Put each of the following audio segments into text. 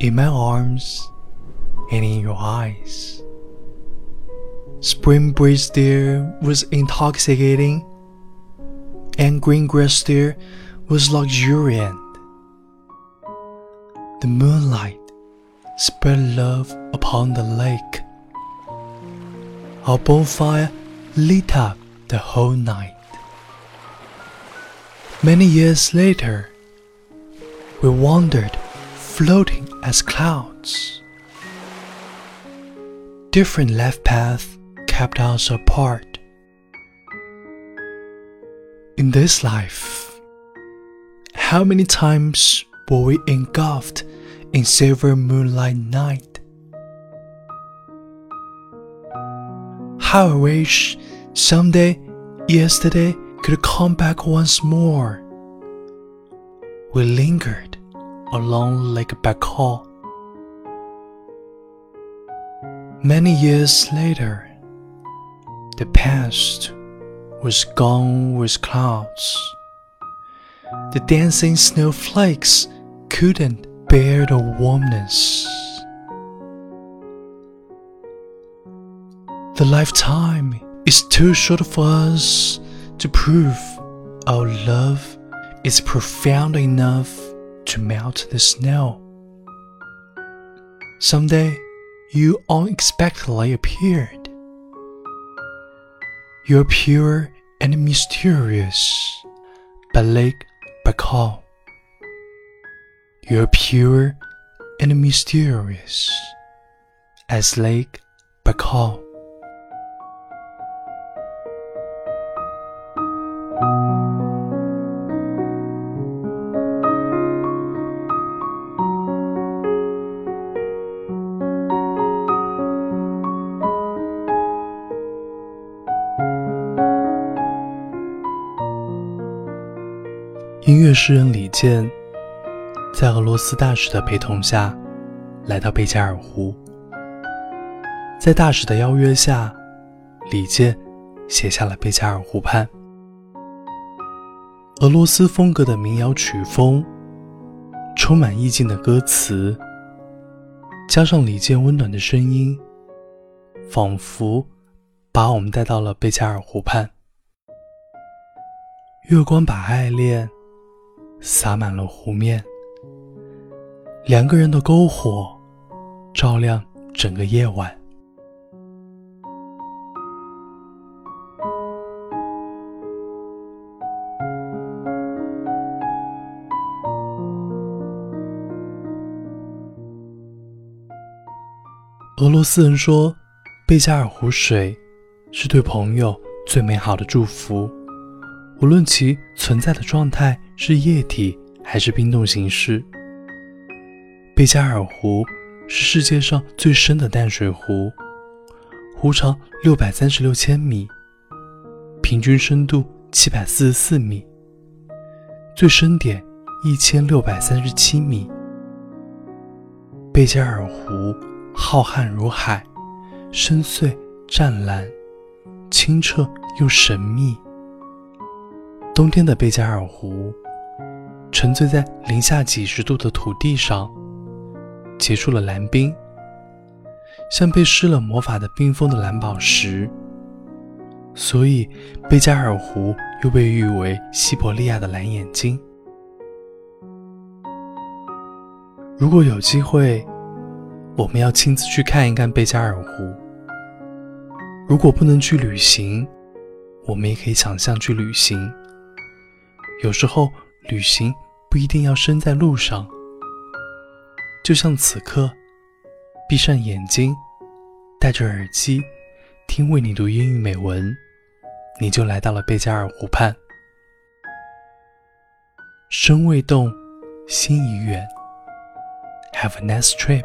in my arms and in your eyes. Spring breeze there was intoxicating, and green grass there was luxuriant. The moonlight spread love upon the lake. Our bonfire lit up the whole night. Many years later, we wandered floating as clouds. Different life paths kept us apart. In this life, how many times were we engulfed in silver moonlight night? How I wish someday yesterday could come back once more. We lingered along Lake Baikal. Many years later, the past was gone with clouds. The dancing snowflakes couldn't bear the warmness. The lifetime is too short for us to prove our love is profound enough to melt the snow. Someday, you unexpectedly appeared. You're pure and mysterious, but Lake Baikal. You're pure and mysterious as Lake Baikal. 音乐诗人李健，在俄罗斯大使的陪同下，来到贝加尔湖。在大使的邀约下，李健写下了《贝加尔湖畔》。俄罗斯风格的民谣曲风，充满意境的歌词，加上李健温暖的声音，仿佛把我们带到了贝加尔湖畔。月光把爱恋。洒满了湖面，两个人的篝火照亮整个夜晚。俄罗斯人说，贝加尔湖水是对朋友最美好的祝福。无论其存在的状态是液体还是冰冻形式，贝加尔湖是世界上最深的淡水湖，湖长六百三十六千米，平均深度七百四十四米，最深点一千六百三十七米。贝加尔湖浩瀚如海，深邃湛蓝，清澈又神秘。冬天的贝加尔湖，沉醉在零下几十度的土地上，结出了蓝冰，像被施了魔法的冰封的蓝宝石。所以，贝加尔湖又被誉为西伯利亚的蓝眼睛。如果有机会，我们要亲自去看一看贝加尔湖。如果不能去旅行，我们也可以想象去旅行。有时候旅行不一定要身在路上，就像此刻，闭上眼睛，戴着耳机，听为你读英语美文，你就来到了贝加尔湖畔。身未动，心已远。Have a nice trip.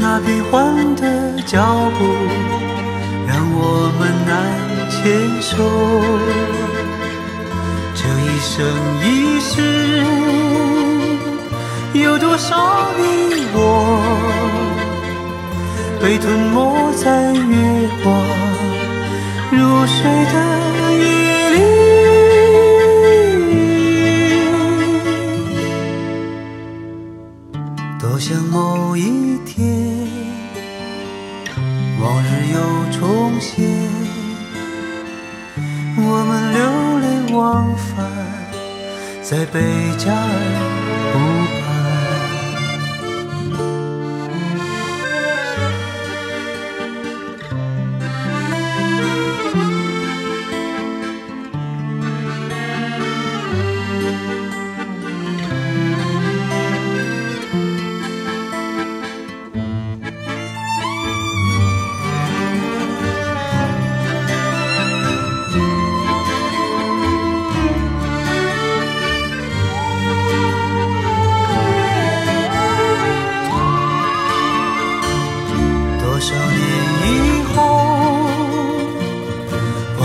那变幻的脚步，让我们难牵手。这一生一世，有多少你我，被吞没在月光如水的夜往日又重现，我们流连忘返在贝加尔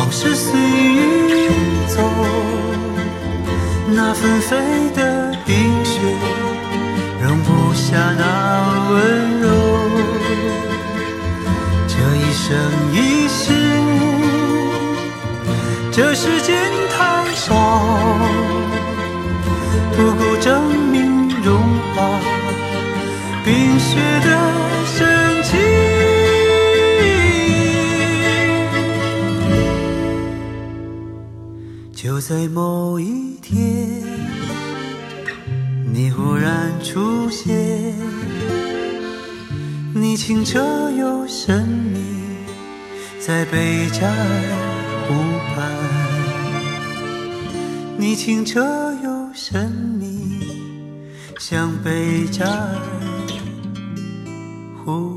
是随云走，那纷飞的冰雪容不下那温柔。这一生一世，这时间太少，不够证就在某一天，你忽然出现，你清澈又神秘，在贝加尔湖畔。你清澈又神秘，像贝加尔湖。